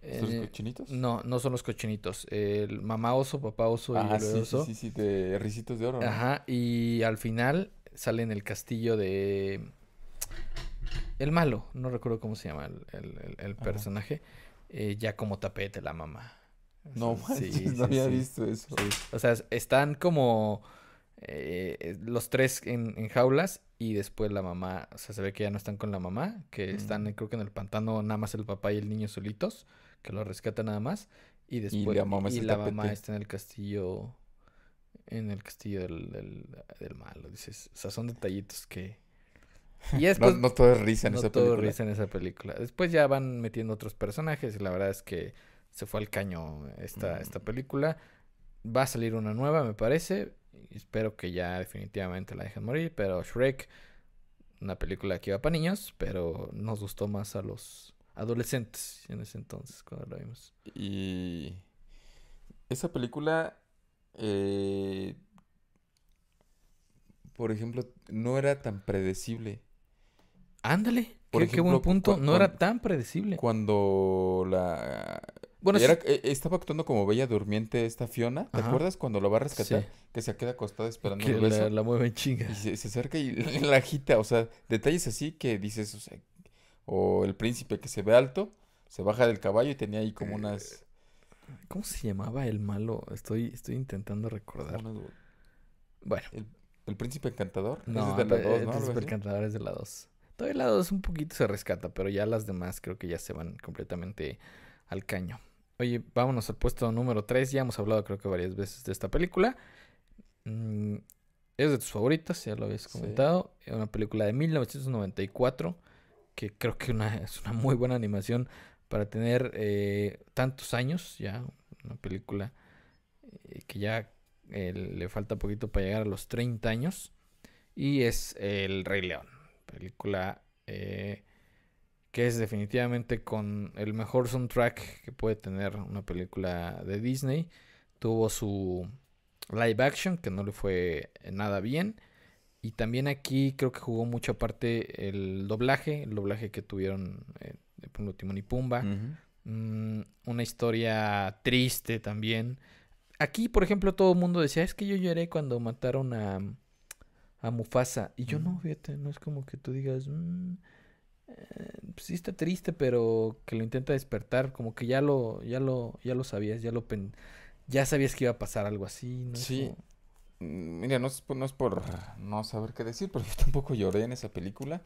¿Son los eh, cochinitos? No, no son los cochinitos. El mamá oso, papá oso y el sí, oso. Sí, sí, sí, de ricitos de oro. ¿no? Ajá, y al final sale en el castillo de... El malo, no recuerdo cómo se llama el, el, personaje, eh, ya como tapete la mamá. No manches, no había visto eso. O sea, están como eh, los tres en, jaulas y después la mamá, o sea, se ve que ya no están con la mamá, que están mm. creo que en el pantano nada más el papá y el niño solitos, que lo rescatan nada más. Y después y la mamá, está en el castillo, en el castillo del, del, malo. Dices, o sea, son detallitos que... Y [laughs] después, no, todo es risa en esa película. No todo risa en esa película. Después ya van metiendo otros personajes y la verdad es que se fue al caño esta, esta película. Va a salir una nueva, me parece. Espero que ya definitivamente la dejen morir. Pero Shrek, una película que iba para niños, pero nos gustó más a los adolescentes en ese entonces cuando la vimos. Y esa película, eh, por ejemplo, no era tan predecible. Ándale, por qué, buen punto. No era tan predecible. Cuando la bueno, e, estaba actuando como bella durmiente esta Fiona. ¿Te acuerdas cuando lo va a rescatar? Que se queda acostada esperando que beso. La, la mueve en chinga. Y se, acerca y [laughs] la agita. O sea, detalles así que dices, o sea, o el príncipe que se ve alto, se baja del caballo y tenía ahí como unas. ¿Cómo se llamaba el malo? Estoy, estoy intentando recordar. Bueno. ¿El, príncipe encantador? No, es de la 2, ¿no? El príncipe encantador es de la 2. Todavía la 2 un poquito se rescata, pero ya las demás creo que ya se van completamente al caño. Oye, vámonos al puesto número 3. Ya hemos hablado creo que varias veces de esta película. Mm, es de tus favoritas, ya lo habías comentado. Es una película de 1994 que creo que una, [laughs] es una muy buena animación para tener eh, tantos años. Ya, una película eh, que ya eh, le falta poquito para llegar a los 30 años. Y es El Rey León. Película que es definitivamente con el mejor soundtrack que puede tener una película de Disney. Tuvo su live action, que no le fue nada bien. Y también aquí creo que jugó mucha parte el doblaje, el doblaje que tuvieron eh, de Timón y Pumba. Mm, una historia triste también. Aquí, por ejemplo, todo el mundo decía, es que yo lloré cuando mataron a, a Mufasa. Y yo no, fíjate, no es como que tú digas... Mm, eh, pues sí está triste, pero que lo intenta despertar, como que ya lo, ya lo, ya lo sabías, ya lo ya sabías que iba a pasar algo así, ¿no? Sí. Mm, mira, no es, no es por no saber qué decir, pero yo [laughs] tampoco lloré en esa película.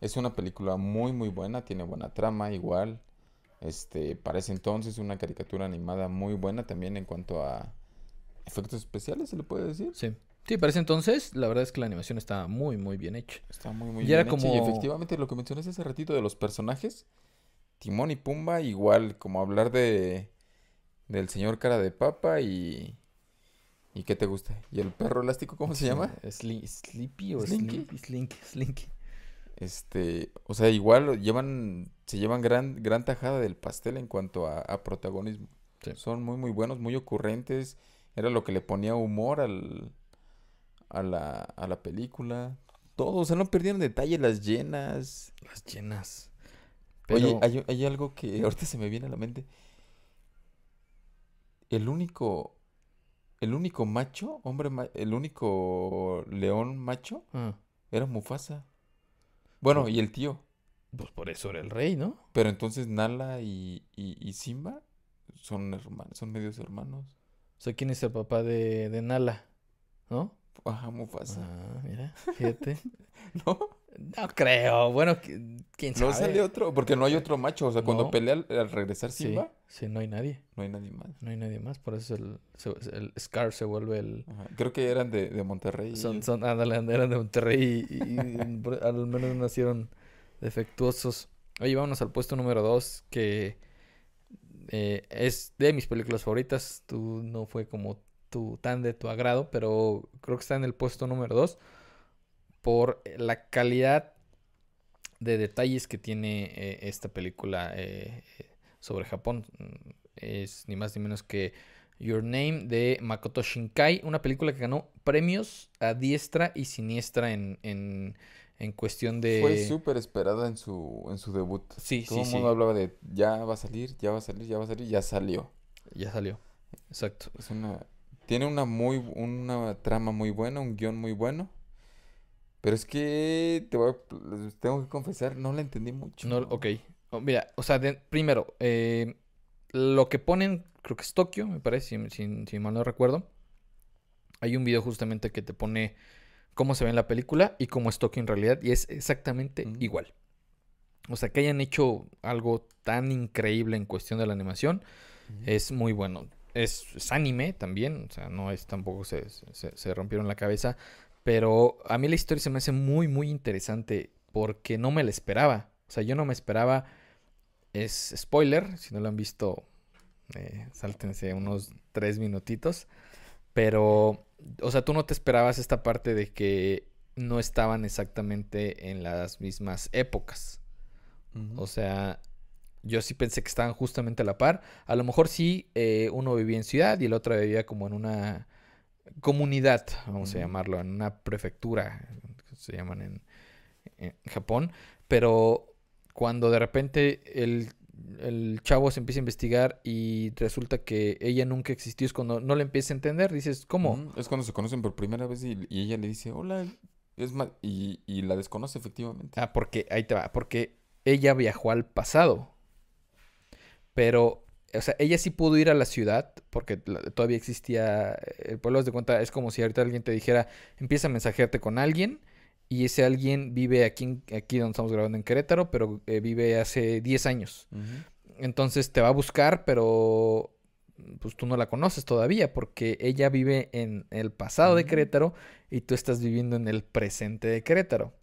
Es una película muy muy buena, tiene buena trama igual. Este, para ese entonces una caricatura animada muy buena también en cuanto a efectos especiales, se le puede decir. Sí. Sí, para ese entonces, la verdad es que la animación estaba muy, muy bien hecha. Está muy, muy bien hecha. Y efectivamente, lo que mencionaste hace ratito de los personajes, Timón y Pumba, igual, como hablar de del señor cara de papa y... ¿Y qué te gusta? ¿Y el perro elástico cómo se llama? Sleepy o Slinky. Slinky, Slinky. Este, o sea, igual llevan, se llevan gran, gran tajada del pastel en cuanto a, protagonismo. Son muy, muy buenos, muy ocurrentes. Era lo que le ponía humor al, a la, a la película. Todo, o sea, no perdieron detalle las llenas. Las llenas. Oye, hay, hay, algo que [laughs] ahorita se me viene a la mente. El único, el único macho, hombre, el único león macho ah. era Mufasa. Bueno, y el tío. Pues por eso era el rey, ¿no? Pero entonces Nala y, y, Simba son hermanos, son medios hermanos. O sea, ¿quién es el papá de, de Nala? ¿No? Ajá, Mufasa. Ah, mira, fíjate. [laughs] ¿No? No creo. Bueno, quién sabe. No sale otro, porque no hay otro macho. O sea, cuando pelea al, regresar Simba. Sí, no hay nadie. No hay nadie más. No hay nadie más. Por eso el, el Scar se vuelve el. Creo que eran de, de Monterrey. Son, son, eran de Monterrey y, [laughs] al menos nacieron defectuosos. Oye, vámonos al puesto número dos, que eh, es de mis películas favoritas. Tú no fue como tu, tan de tu agrado, pero creo que está en el puesto número 2. por la calidad de detalles que tiene eh, esta película eh, sobre Japón. Es ni más ni menos que Your Name de Makoto Shinkai, una película que ganó premios a diestra y siniestra en, en, en cuestión de... Fue súper esperada en su, en su debut. Sí, Todo el mundo hablaba de ya va a salir, ya va a salir, ya va a salir, ya salió. Ya salió, exacto. Es una... Tiene una muy una trama muy buena, un guion muy bueno. Pero es que te voy tengo que confesar, no la entendí mucho. No, ok. Oh, mira, o sea, primero, eh, lo que ponen, creo que es Tokio, me parece, si, mal no recuerdo. Hay un video justamente que te pone cómo se ve en la película y cómo es Tokio en realidad, y es exactamente igual. O sea, que hayan hecho algo tan increíble en cuestión de la animación, es muy bueno. Es, anime también, o sea, no es tampoco se, se rompieron la cabeza, pero a mí la historia se me hace muy, muy interesante porque no me la esperaba. O sea, yo no me esperaba. Es spoiler, si no lo han visto, eh, sáltense unos tres minutitos. Pero, o sea, tú no te esperabas esta parte de que no estaban exactamente en las mismas épocas. O sea, yo sí pensé que estaban justamente a la par. A lo mejor sí, eh, uno vivía en ciudad y el otro vivía como en una comunidad, vamos a llamarlo, en una prefectura, se llaman en, Japón, pero cuando de repente el, chavo se empieza a investigar y resulta que ella nunca existió, es cuando no le empieza a entender, dices, ¿cómo? Es cuando se conocen por primera vez y, ella le dice, hola, es y, y la desconoce efectivamente. Ah, porque, ahí te va, porque ella viajó al pasado, pero o sea, ella sí pudo ir a la ciudad porque todavía existía el pueblo. de cuenta, es como si ahorita alguien te dijera, empieza a mensajearte con alguien y ese alguien vive aquí, aquí donde estamos grabando en Querétaro, pero eh, vive hace 10 años. Entonces te va a buscar, pero pues tú no la conoces todavía porque ella vive en el pasado de Querétaro y tú estás viviendo en el presente de Querétaro.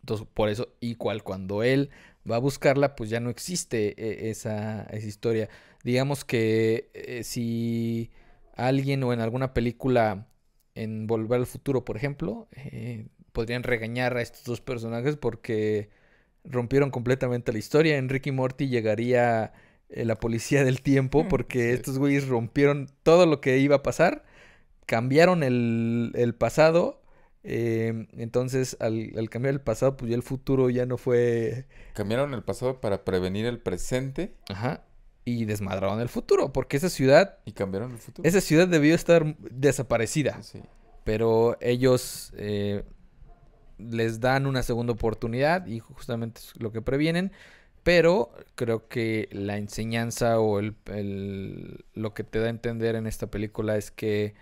Entonces, por eso, igual cuando él va a buscarla, pues ya no existe eh, esa, esa historia. Digamos que eh, si alguien o en alguna película en Volver al Futuro, por ejemplo, eh, podrían regañar a estos dos personajes porque rompieron completamente la historia. En Ricky Morty llegaría la policía del tiempo [laughs] porque estos güeyes rompieron todo lo que iba a pasar, cambiaron el, el pasado Em, entonces, al, cambiar el pasado, pues ya el futuro ya no fue... Cambiaron el pasado para prevenir el presente. Ajá. Y desmadraron el futuro, porque esa ciudad... Y cambiaron el futuro. Esa ciudad debió estar desaparecida. Sí. Pero ellos eh, les dan una segunda oportunidad y justamente es lo que previenen. Pero creo que la enseñanza o el, lo que te da a entender en esta película es que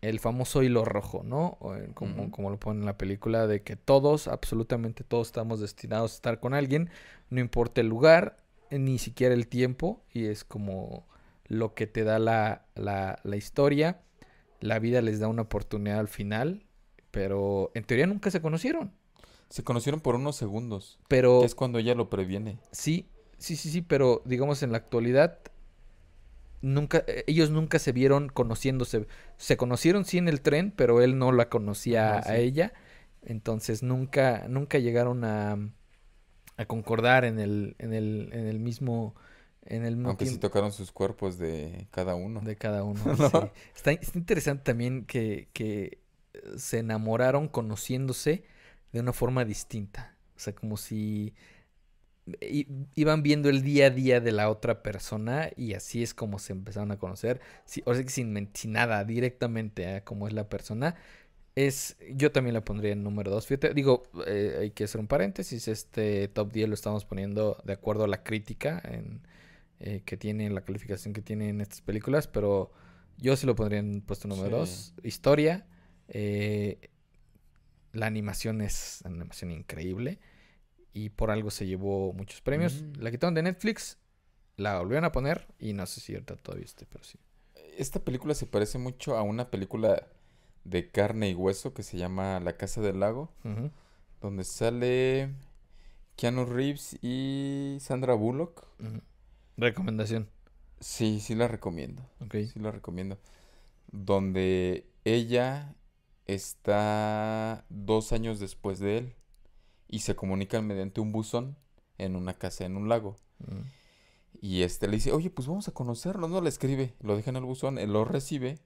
el famoso hilo rojo, ¿no? Como, como lo pone en la película, de que todos, absolutamente todos estamos destinados a estar con alguien, no importa el lugar, ni siquiera el tiempo, y es como lo que te da la, la, la historia. La vida les da una oportunidad al final, pero en teoría nunca se conocieron. Se conocieron por unos segundos. Pero... es cuando ella lo previene. Sí, sí, sí, sí, pero digamos en la actualidad nunca, eh, ellos nunca se vieron conociéndose. Se conocieron sí en el tren, pero él no la conocía a ella. Entonces nunca, nunca llegaron a, a concordar en el, en el, en el mismo, en el Aunque sí tocaron sus cuerpos de cada uno. De cada uno. [laughs] está, está, interesante también que, que se enamoraron conociéndose de una forma distinta. O sea, como si iban viendo el día a día de la otra persona y así es como se empezaron a conocer. o sea, sin, sin nada, directamente a cómo es la persona. Es, yo también la pondría en número 2. Fíjate, digo, eh, hay que hacer un paréntesis. Este top 10 lo estamos poniendo de acuerdo a la crítica en, eh, que tiene, la calificación que tienen estas películas, pero yo sí lo pondría en puesto número 2. Historia. Eh, la animación es una animación increíble y por algo se llevó muchos premios. Mm. La quitaron de Netflix, la volvieron a poner y no sé si ahorita todavía esté, pero sí. Esta película se parece mucho a una película de carne y hueso que se llama La Casa del Lago, donde sale Keanu Reeves y Sandra Bullock. Recomendación. Sí, sí la recomiendo. Sí la recomiendo. Donde ella está dos años después de él y se comunican mediante un buzón en una casa en un lago. Mm. Y este le dice, oye, pues vamos a conocerlo, no le escribe, lo deja en el buzón, él lo recibe.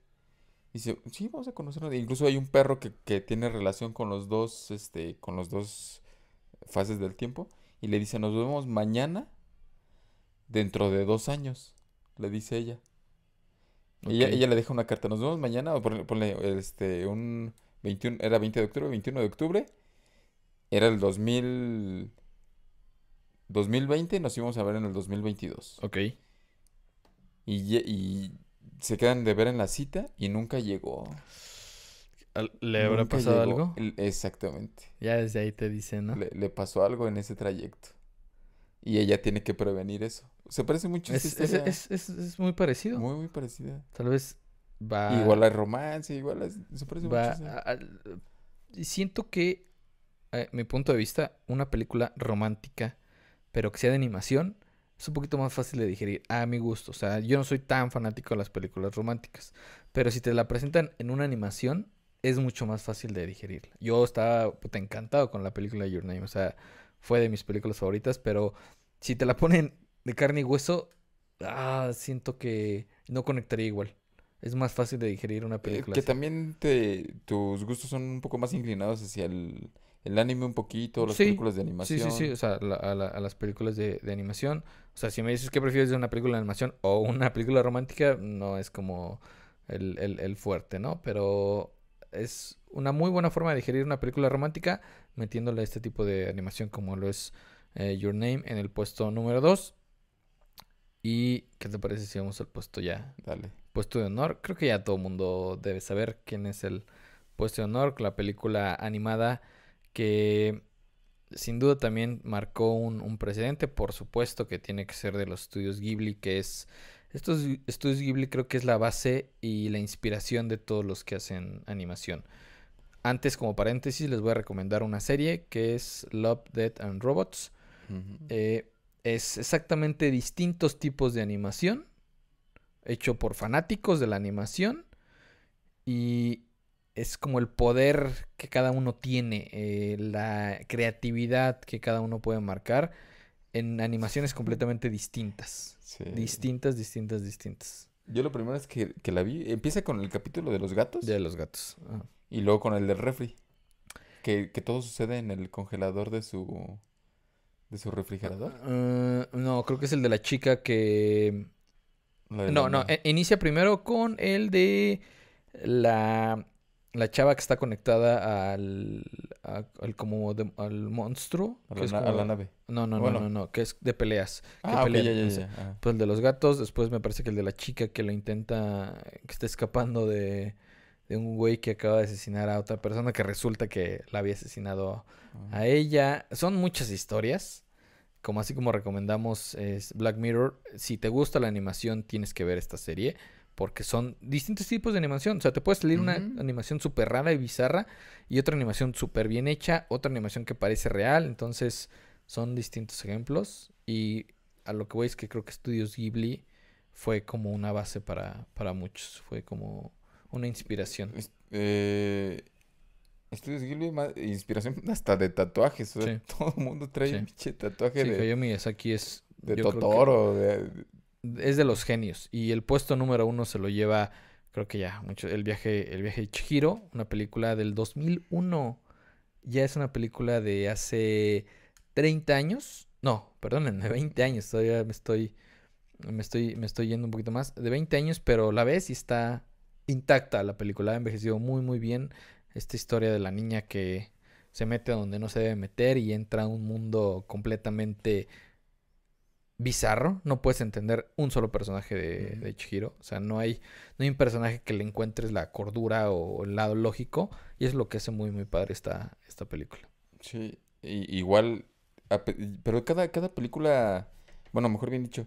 Dice, sí, vamos a conocerlo. incluso hay un perro que, que, tiene relación con los dos, este, con los dos fases del tiempo. Y le dice, nos vemos mañana dentro de dos años, le dice ella. Ella, ella, le deja una carta, nos vemos mañana, o ponle, este, un 21, era 20 de octubre, 21 de octubre, era el 2000, 2020, nos íbamos a ver en el 2022. Ok. Y, y se quedan de ver en la cita y nunca llegó. ¿Le habrá pasado algo? Exactamente. Ya desde ahí te dicen, ¿no? Le, le, pasó algo en ese trayecto. Y ella tiene que prevenir eso. Se parece mucho a es, es, es, es, muy parecido. Muy, muy parecida. Tal vez va... Igual hay romance, igual se parece va mucho. siento que, a mi punto de vista, una película romántica, pero que sea de animación, es un poquito más fácil de digerir, a mi gusto. O sea, yo no soy tan fanático de las películas románticas, pero si te la presentan en una animación, es mucho más fácil de digerir. Yo estaba encantado con la película Your Name, o sea, fue de mis películas favoritas, pero si te la ponen de carne y hueso, ah, siento que no conectaría igual. Es más fácil de digerir una eh, película. que también te, tus gustos son un poco más inclinados hacia el, anime un poquito, las películas de animación. Sí, sí, sí, o sea, a, las películas de, animación. O sea, si me dices que prefieres una película de animación o una película romántica, no es como el, el fuerte, ¿no? Pero es una muy buena forma de digerir una película romántica metiéndole este tipo de animación como lo es eh, Your Name en el puesto número 2. ¿Y qué te parece si vamos al puesto ya? Dale. Puesto de honor. Creo que ya todo el mundo debe saber quién es el puesto de honor. La película animada que sin duda también marcó un, un precedente. Por supuesto que tiene que ser de los estudios Ghibli, que es estos estudios Ghibli creo que es la base y la inspiración de todos los que hacen animación. Antes, como paréntesis, les voy a recomendar una serie que es Love, Death and Robots. Eh, es exactamente distintos tipos de animación, hecho por fanáticos de la animación. Y es como el poder que cada uno tiene, eh, la creatividad que cada uno puede marcar en animaciones completamente distintas. Distintas, distintas, distintas. Yo lo primero es que, que, la vi. Empieza con el capítulo de los gatos. De los gatos. Y luego con el del refri. Que, que, todo sucede en el congelador de su. de su refrigerador. Ah, no, creo que es el de la chica que. no, no. E, inicia primero con el de la la chava que está conectada al, al como al monstruo. A, la, nave. No, no, no, no, no, que es de peleas. ah, ya, ya, Pues el de los gatos, después me parece que el de la chica que lo intenta, que está escapando de, de un güey que acaba de asesinar a otra persona que resulta que la había asesinado a ah. ella. Son muchas historias. Como así como recomendamos es Black Mirror. Si te gusta la animación, tienes que ver esta serie porque son distintos tipos de animación. O sea, te puede salir una animación súper rara y bizarra y otra animación súper bien hecha, otra animación que parece real. Entonces, son distintos ejemplos. Y a lo que voy es que creo que Studios Ghibli fue como una base para, para muchos. Fue como una inspiración. Eh, Estudios Ghibli, inspiración [laughs] hasta de tatuajes. [laughs] Todo el mundo trae un pinche tatuaje sí, de. es. De Totoro, de, es de los genios. Y el puesto número uno se lo lleva, creo que ya, mucho, el viaje, el viaje de Chihiro, una película del 2001. Ya es una película de hace 30 años. No, perdónenme, 20 años. Todavía me estoy, me estoy, me estoy yendo un poquito más. De 20 años, pero la ves y está intacta la película. Ha envejecido muy, muy bien. Esta historia de la niña que se mete donde no se debe meter y entra a un mundo completamente bizarro. No puedes entender un solo personaje de, de, Chihiro. O sea, no hay, no hay un personaje que le encuentres la cordura o el lado lógico. Y es lo que hace muy, muy padre esta, esta película. Sí, igual. Pero cada, cada película. Bueno, mejor bien dicho.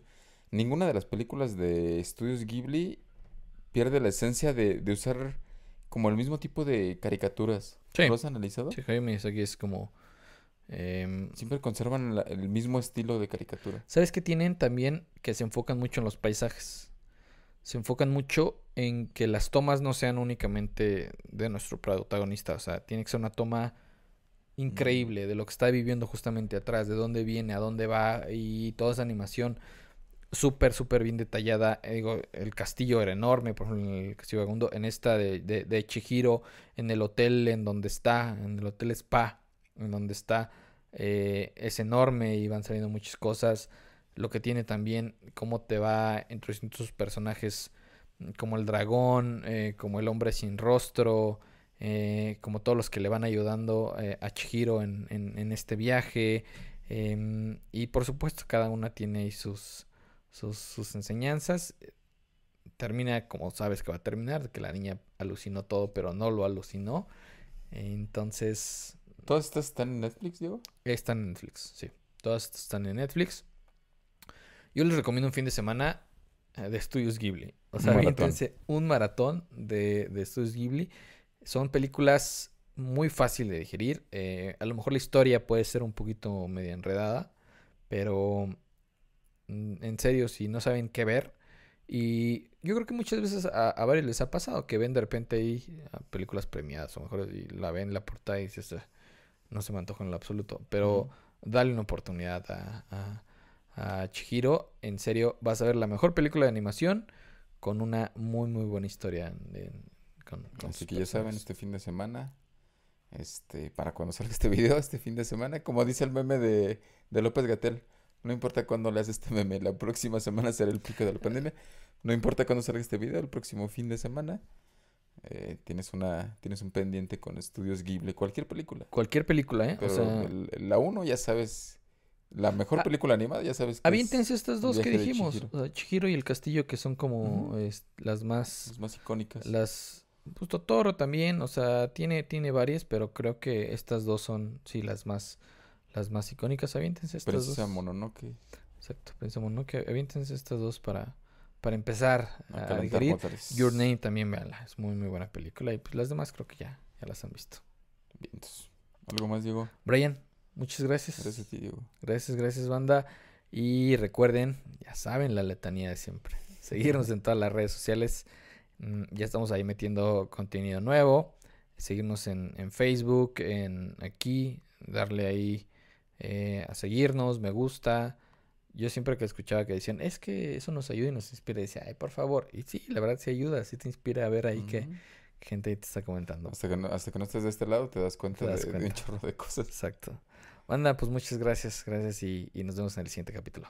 Ninguna de las películas de estudios Ghibli pierde la esencia de, de usar como el mismo tipo de caricaturas. ¿Lo has analizado? Sí, Jaime aquí es como Em, Siempre conservan el mismo estilo de caricatura. ¿Sabes qué tienen también? Que se enfocan mucho en los paisajes. se enfocan mucho en que las tomas no sean únicamente de nuestro protagonista. O sea, tiene que ser una toma increíble de lo que está viviendo justamente atrás, de dónde viene, a dónde va y toda esa animación súper, súper bien detallada. Eh, digo, el castillo era enorme, por ejemplo, en el castillo en esta de, de, de, Chihiro, en el hotel en donde está, en el hotel Spa, en donde está, eh, es enorme y van saliendo muchas cosas. Lo que tiene también, cómo te va introduciendo sus personajes como el dragón, eh, como el hombre sin rostro, como todos los que le van ayudando a Chihiro en, en, este viaje. Em, y por supuesto, cada una tiene sus, sus, enseñanzas. Termina como sabes que va a terminar, que la niña alucinó todo, pero no lo alucinó. Entonces... ¿Todas estas están en Netflix, Diego? Están en Netflix, sí. Todas están en Netflix. Yo les recomiendo un fin de semana eh, de Estudios Ghibli. O sea, un maratón de, de Estudios Ghibli. Son películas muy fáciles de digerir. Eh, a lo mejor la historia puede ser un poquito media enredada, pero Mm, en serio, si no saben qué ver. Y yo creo que muchas veces a, varios les ha pasado que ven de repente ahí películas premiadas, o mejor y la ven la portada y dices, ah, no se me antoja en lo absoluto. Pero dale una oportunidad a, a, Chihiro. En serio, vas a ver la mejor película de animación con una muy, muy buena historia. Así que ya saben, este fin de semana, este, para cuando salga este [laughs] video, este fin de semana, como dice el meme de, de López Gatel no importa cuándo le haces este meme, la próxima semana será el pico de la pandemia. No importa cuándo salga este video, el próximo fin de semana. Eh, tienes una tienes un pendiente con estudios Ghibli, cualquier película. Cualquier película, ¿eh? o sea... la uno ya sabes, la mejor ah, película animada ya sabes. Que aviéntense estas dos que dijimos, Chihiro. y el Castillo, que son como las más... Las más icónicas. Las... Pues Totoro también, o sea, tiene, tiene varias, pero creo que estas dos son, sí, las más las más icónicas. Aviéntense estas Princesa dos. Mononoke. Exacto, Princesa Mononoke. Aviéntense estas dos para, para empezar a, a. Your Name también, véanla. Es muy, muy buena película. Y pues las demás creo que ya, ya las han visto. Bien, ¿Algo más, Diego? Brian, muchas gracias. Gracias a ti, Diego. Gracias, gracias, banda. Y recuerden, ya saben la letanía de siempre. Seguirnos en todas las redes sociales. Mm, ya estamos ahí metiendo contenido nuevo. Seguirnos en, en Facebook, en aquí, darle ahí eh, a seguirnos, me gusta. Yo siempre que escuchaba que decían, es que eso nos ayuda y nos inspira, decía, ay, por favor. Y sí, la verdad sí ayuda, sí te inspira a ver ahí que gente te está comentando. Hasta que, no, hasta que no estés de este lado te das cuenta, de, un chorro de cosas. Exacto. Banda, pues muchas gracias, gracias y, y nos vemos en el siguiente capítulo.